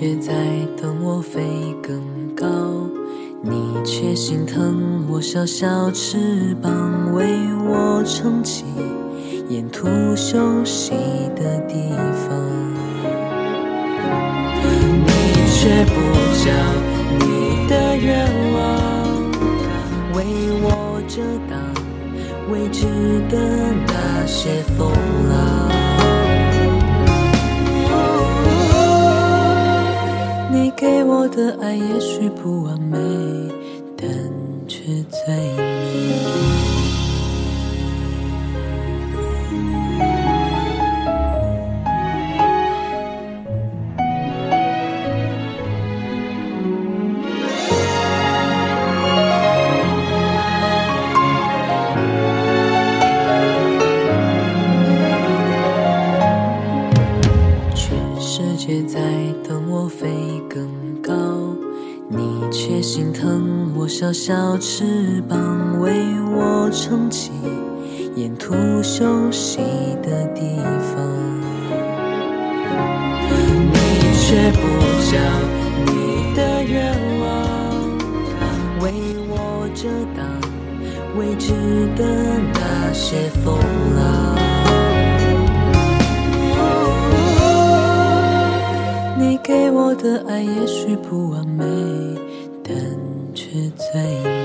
却在等我飞更高，你却心疼我小小翅膀，为我撑起沿途休息的地方。你却不讲你的愿望，为我遮挡未知的的爱也许不完美，但却最美。在等我飞更高，你却心疼我小小翅膀，为我撑起沿途休息的地方。你却不讲你的愿望，为我遮挡未知的那些风浪。我的爱也许不完美，但却最美。